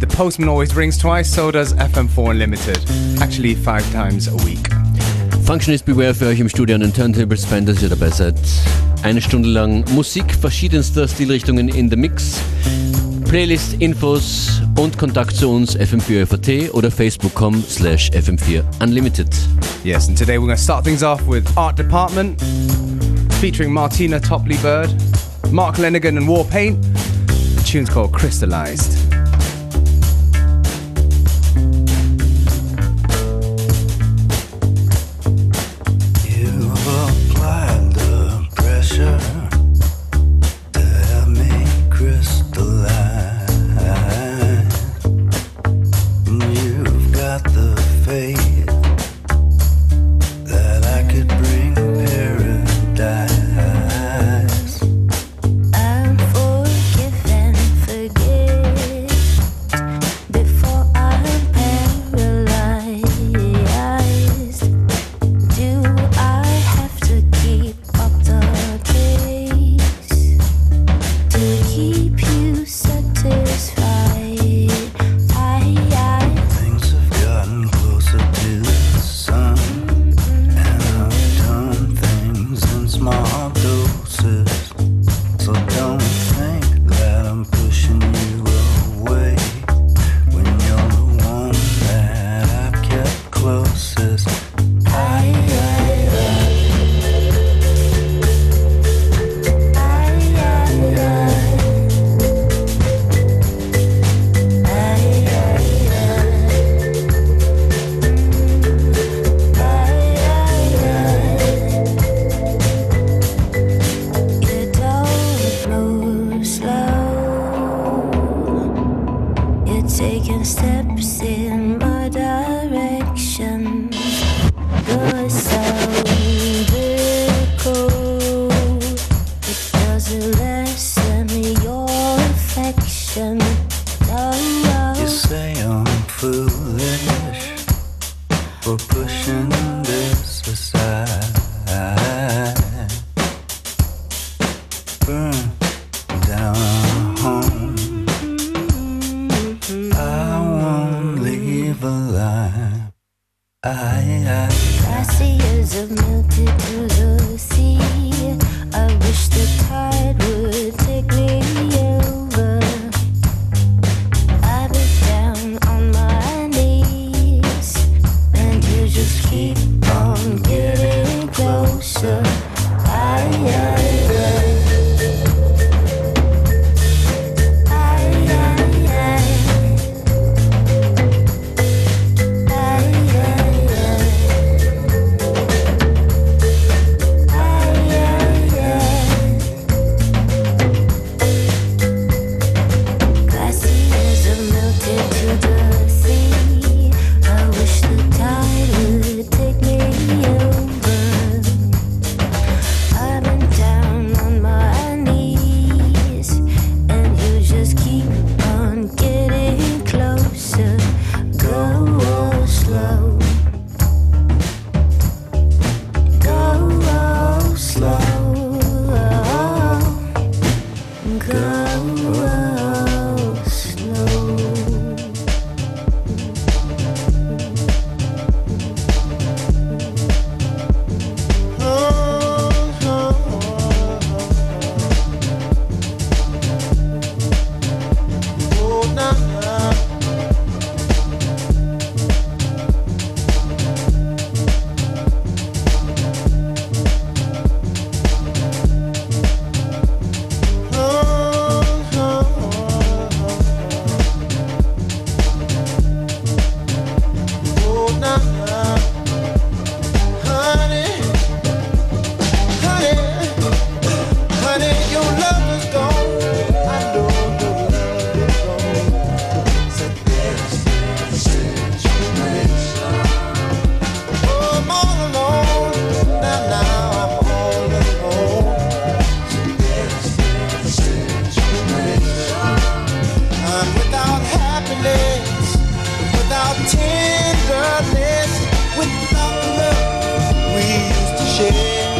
the postman always rings twice, so does FM4 Unlimited. Actually, five times a week. Functionist Beware für euch im Studio an den Turntables. Ihr dabei seid. Eine Stunde lang Musik verschiedenster Stilrichtungen in the Mix. Playlist, Infos und Kontakt zu uns fm4fat oder facebook.com slash fm4 unlimited. Yes, and today we're going to start things off with Art Department, featuring Martina Topley Bird, Mark Lanegan and Warpaint. The tune's called Crystallized. share.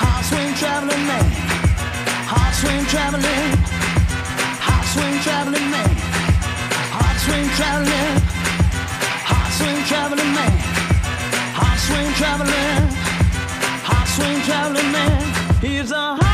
hot swing traveling man. Hot swing traveling, hot swing traveling man. Hot swing traveling, hot swing traveling man. Hot swing traveling, hot swing traveling man. He's a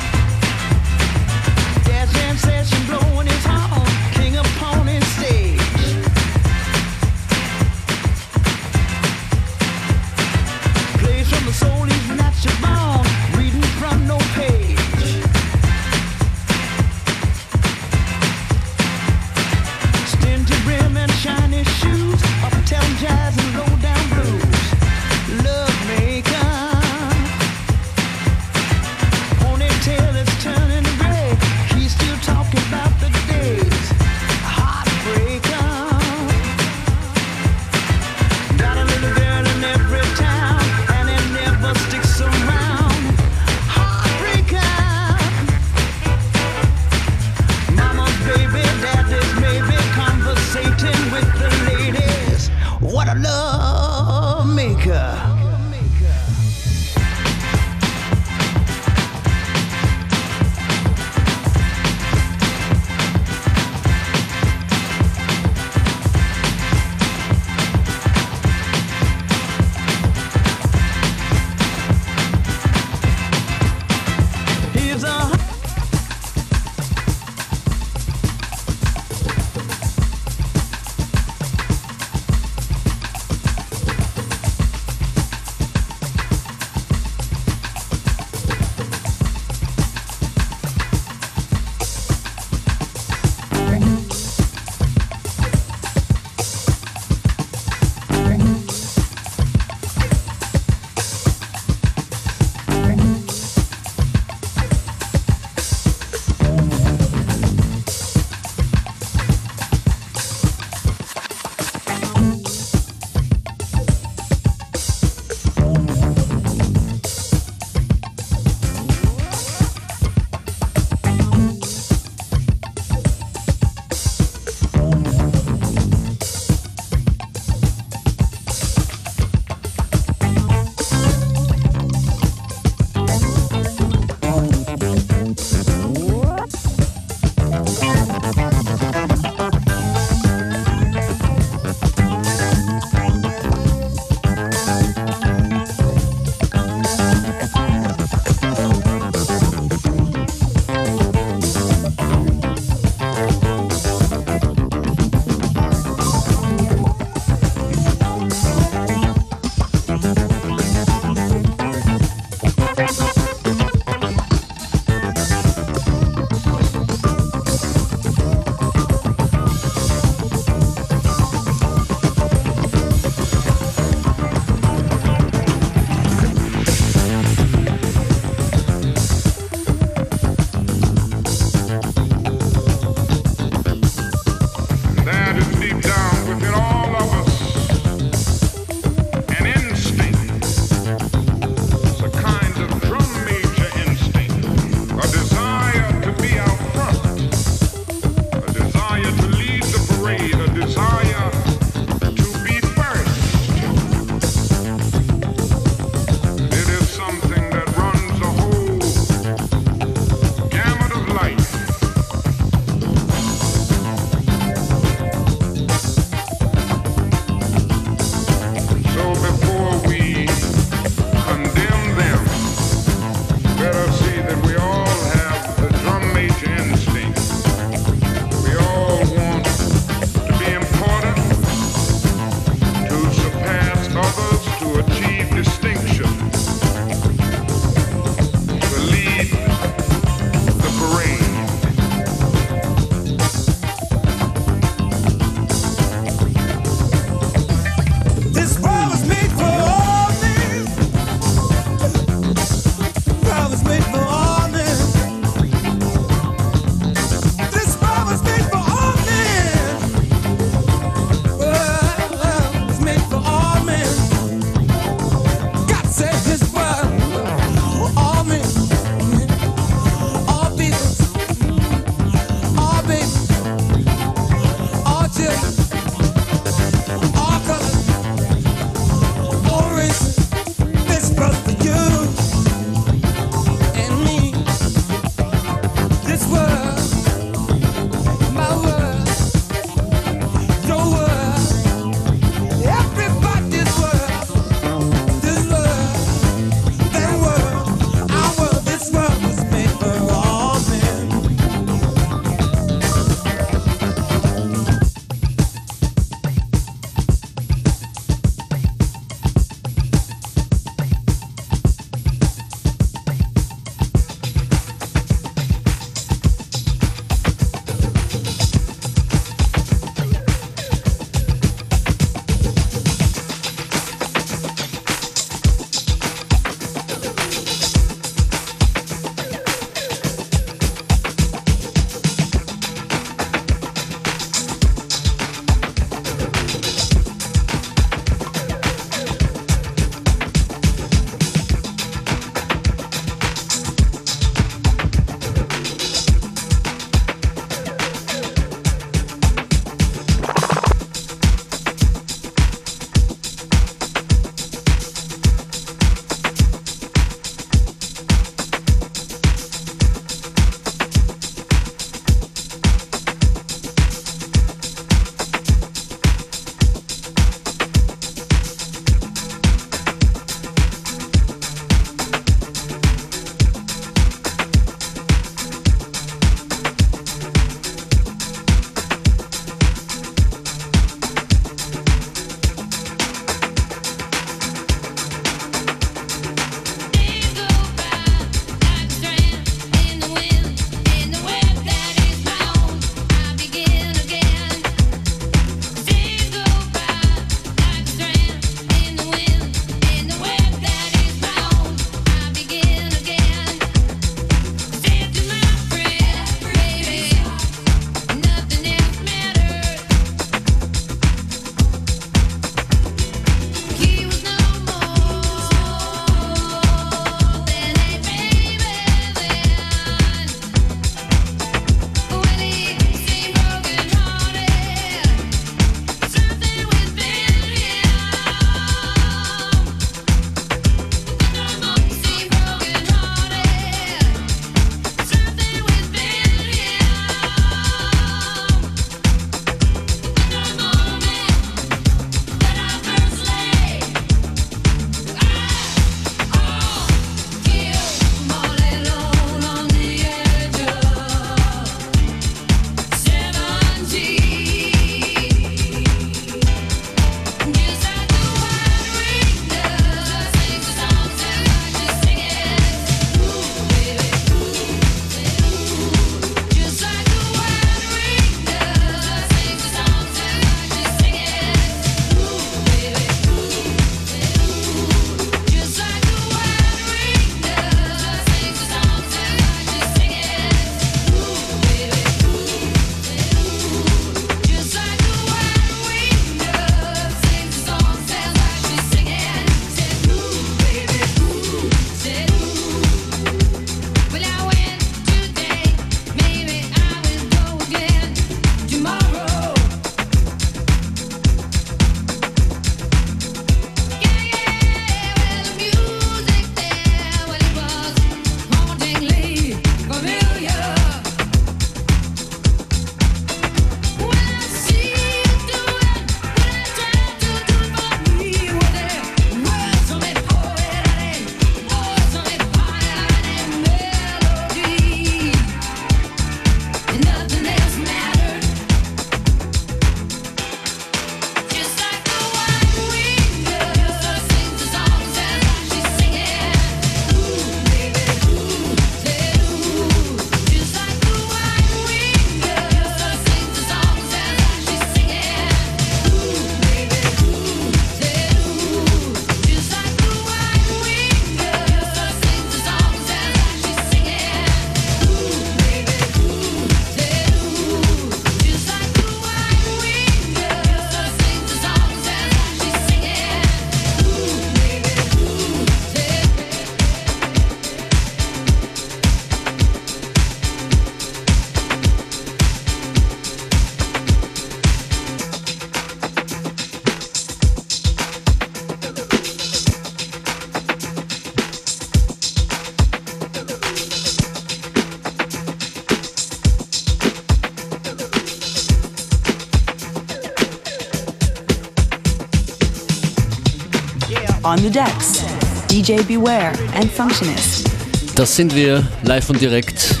On the Decks, DJ Beware and Functionist. Das sind wir live und direkt.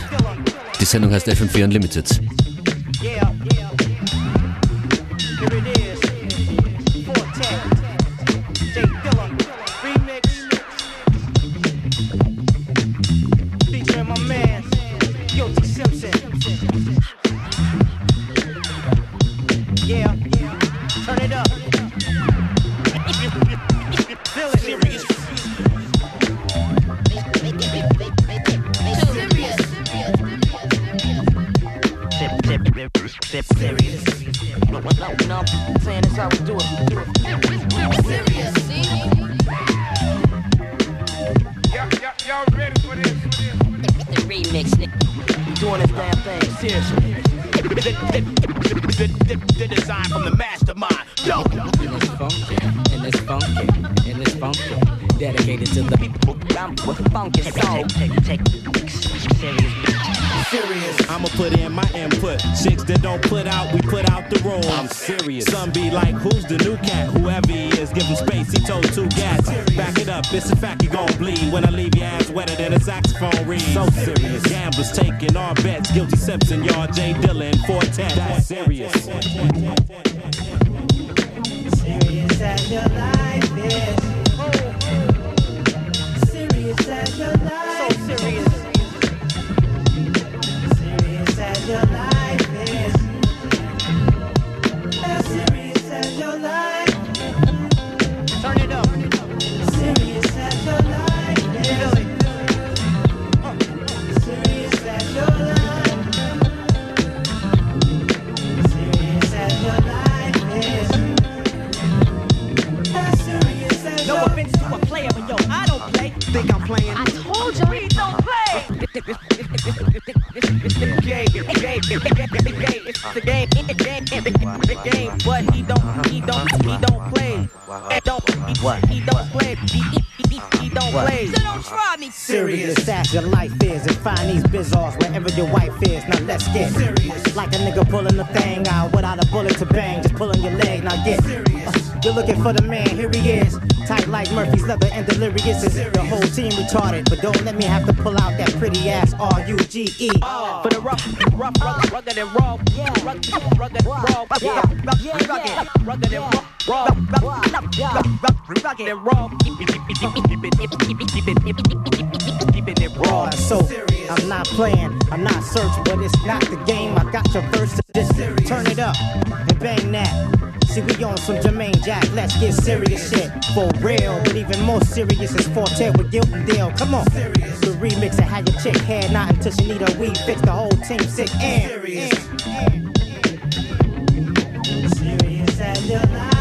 Die Sendung heißt FM4 Unlimited. for the man, here he is. Tight like Murphy's leather and delirious is The whole team retarded, but don't let me have to pull out that pretty ass R-U-G-E. Oh. Uh, for the rough, rough, rough, rugged and raw. Yeah. Rugged, rugged, raw. Yeah. Rugged, rugged, rugged and raw. Raw, rugged and raw. Keep it raw. Uh, so I'm not playing, I'm not searching, but it's not the game. I got your first to this. Turn it up and bang that. See, we on some Jermaine Jack, let's get serious shit. For real, but even more serious is Forte with Guilt and Dale. Come on. Serious. The remix of how your chick hair not until she need a weed fix. The whole team sick and. And, and, and. Serious your life.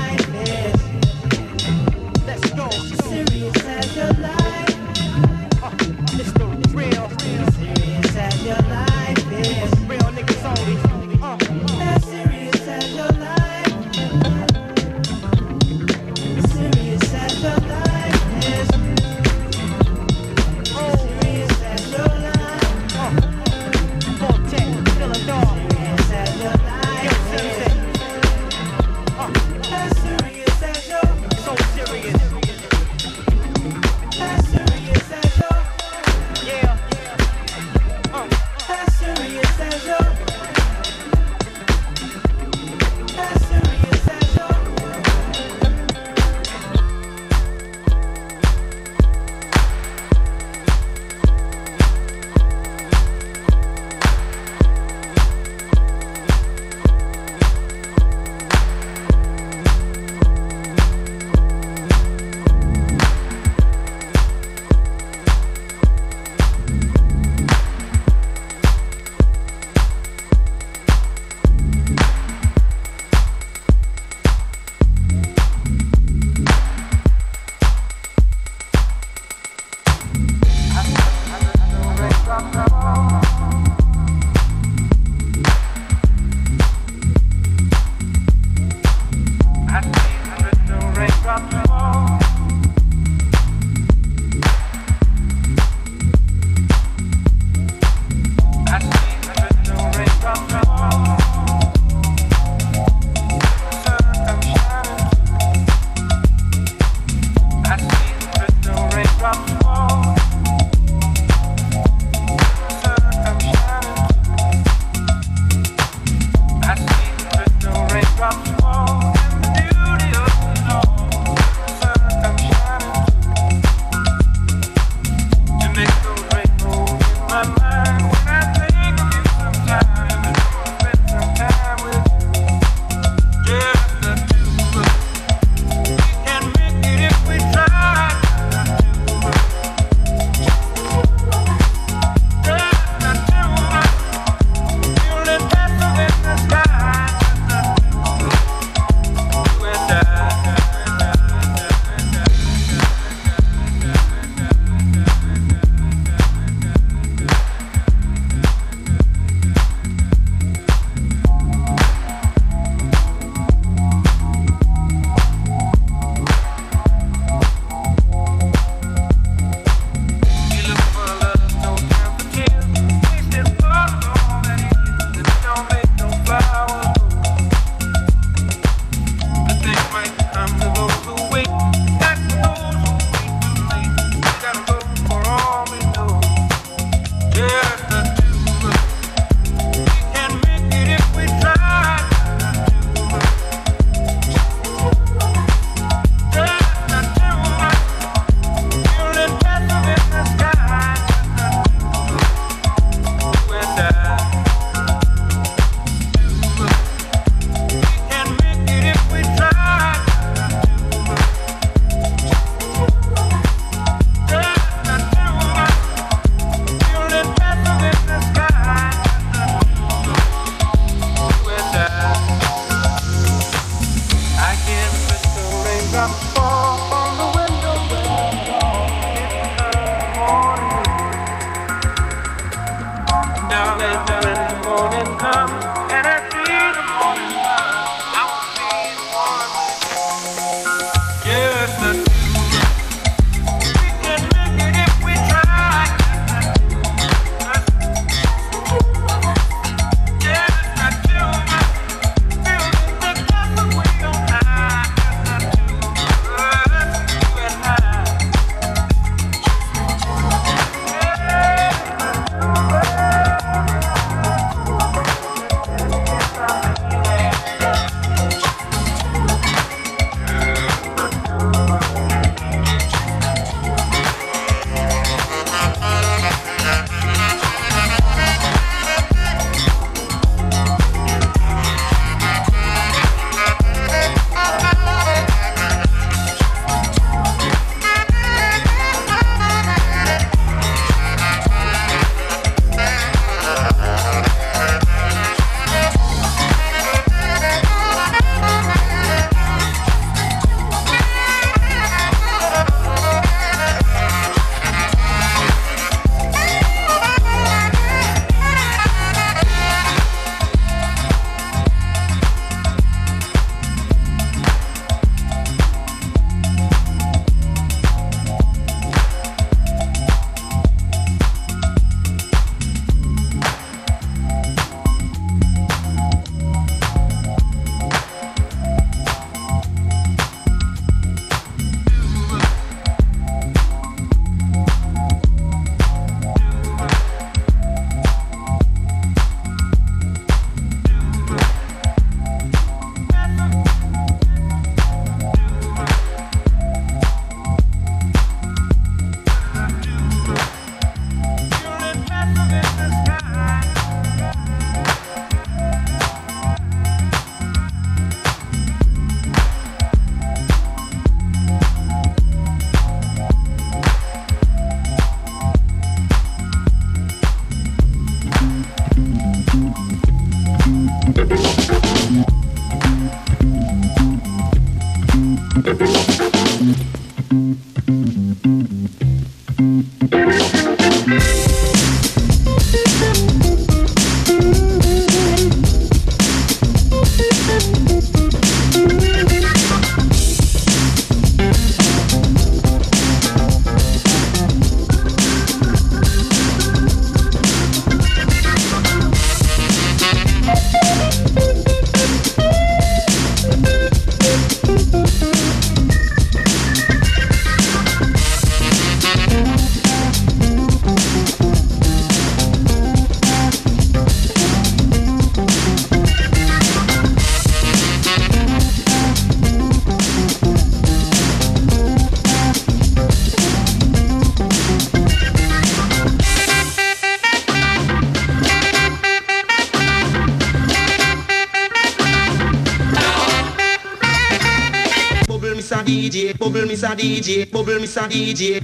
DJ, bubble sa DJ.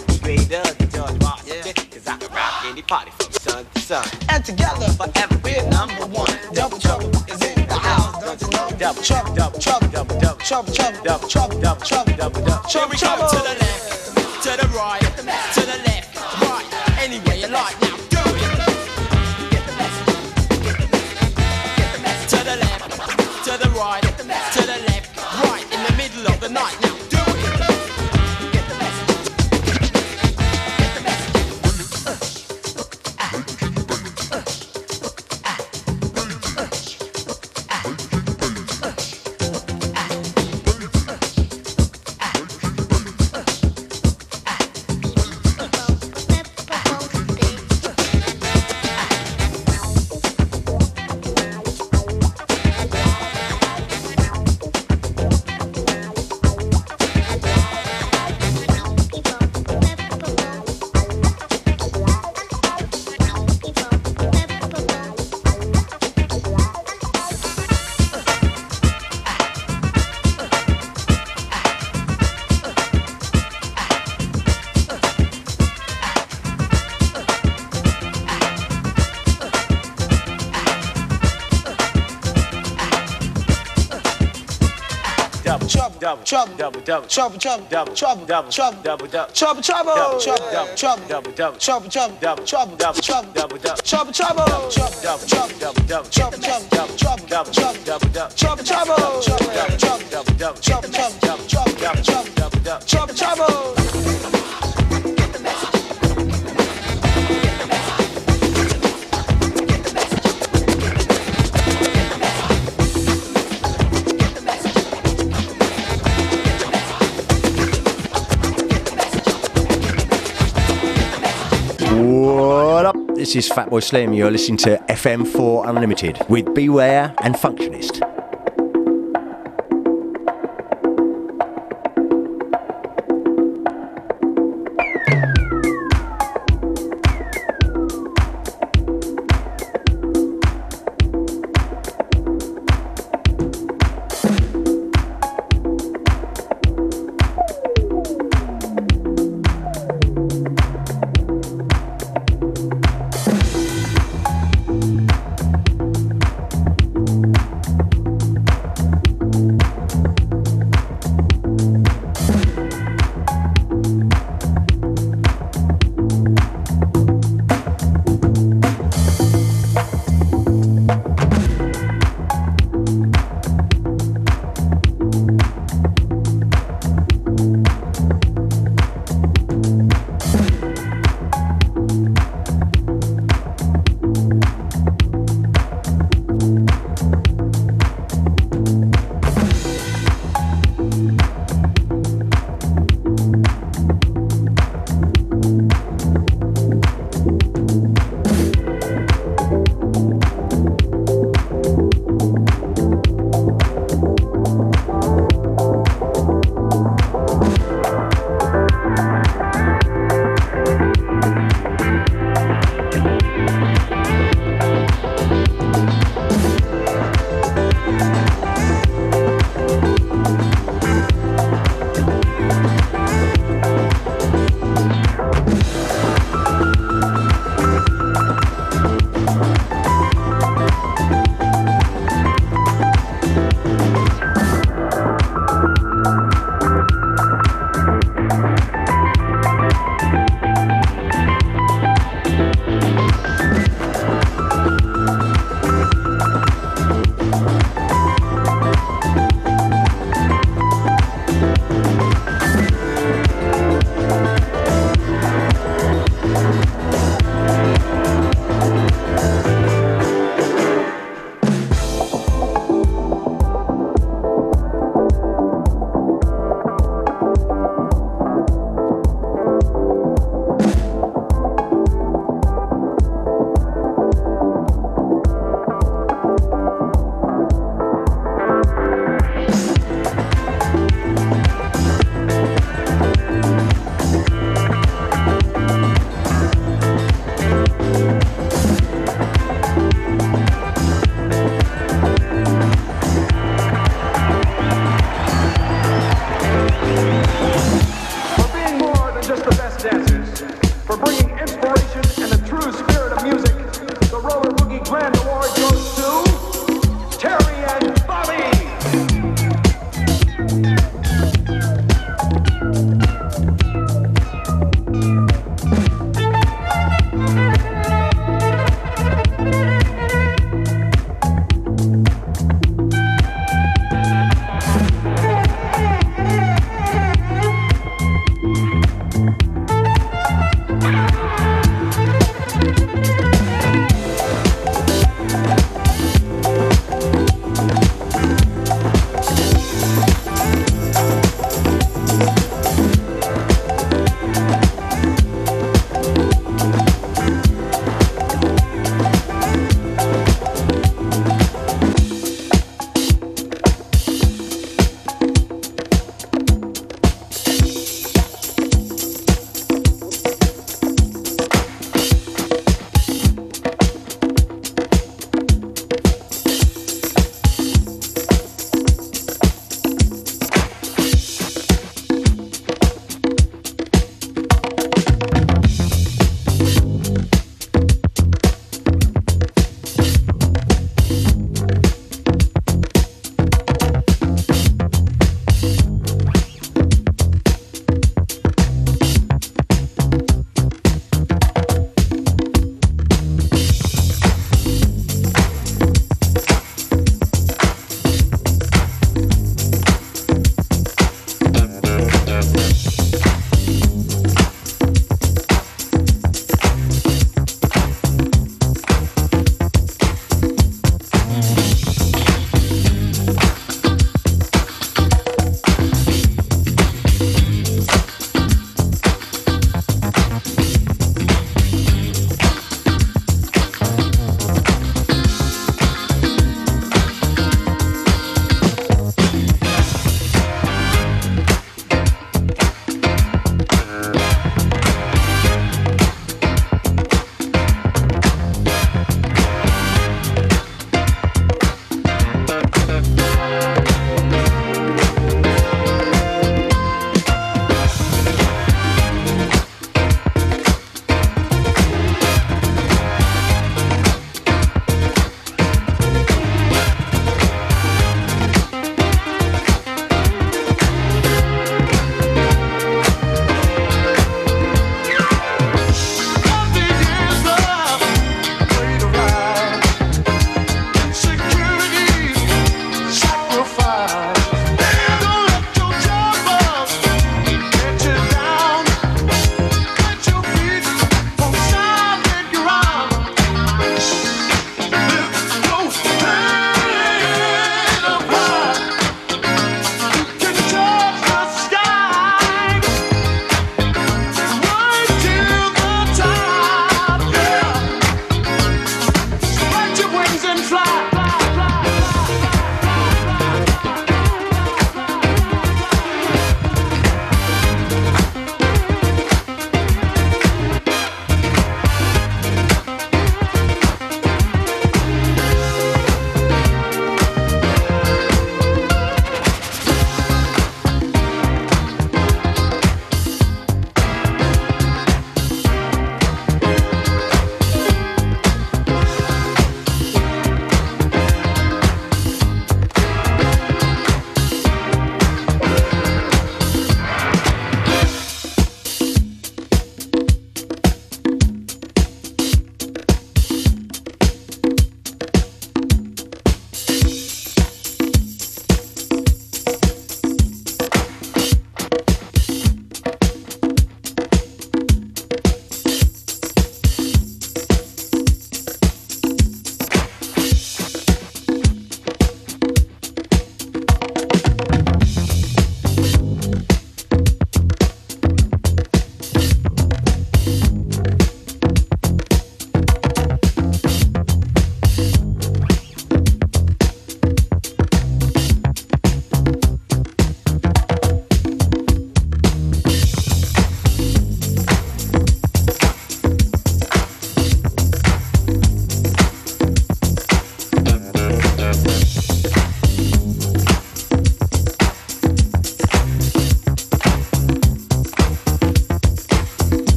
To be greater than George Washington. Cause I can rock any party from sun to sun. And together Forever we're number one. Double trouble is in the house. Don't you know? Double, trouble, double, trouble, double, double, trouble, trouble, double, trouble, double, trouble, double, double. Here trouble, we go to the left, to the right, to the left, right. Anyway, you like now, do it. To the left, to the right, to the left, right. In the middle of the night now, Trouble, double, trouble, double, double, trouble, trouble, double, trouble, double, trouble, double, double. trouble, trouble, Double, trouble, double, trouble, double, double, trouble, trouble, double, trouble, double, trouble, double, double, trouble, trouble, double, trouble, double, trouble, double, double, trouble, trouble, double, trouble, double, trouble, double, double, trouble, trouble, trouble, double, trouble, double, double, trouble, trouble, This is Fatboy Slim. You're listening to FM4 Unlimited with Beware and Functionist.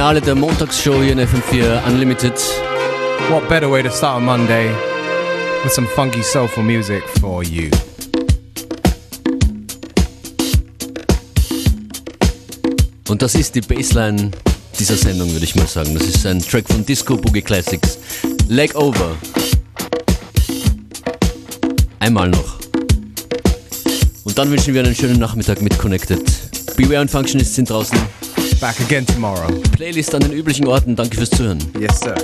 Finale der Montagsshow hier in FM4 Unlimited. What better way to start a Monday with some funky soulful music for you? Und das ist die Bassline dieser Sendung, würde ich mal sagen. Das ist ein Track von Disco Boogie Classics. Leg Over. Einmal noch. Und dann wünschen wir einen schönen Nachmittag mit Connected. Beware und Functionists sind draußen. Back again tomorrow. Playlist an den üblichen Orten. Danke fürs Zuhören. Yes, sir.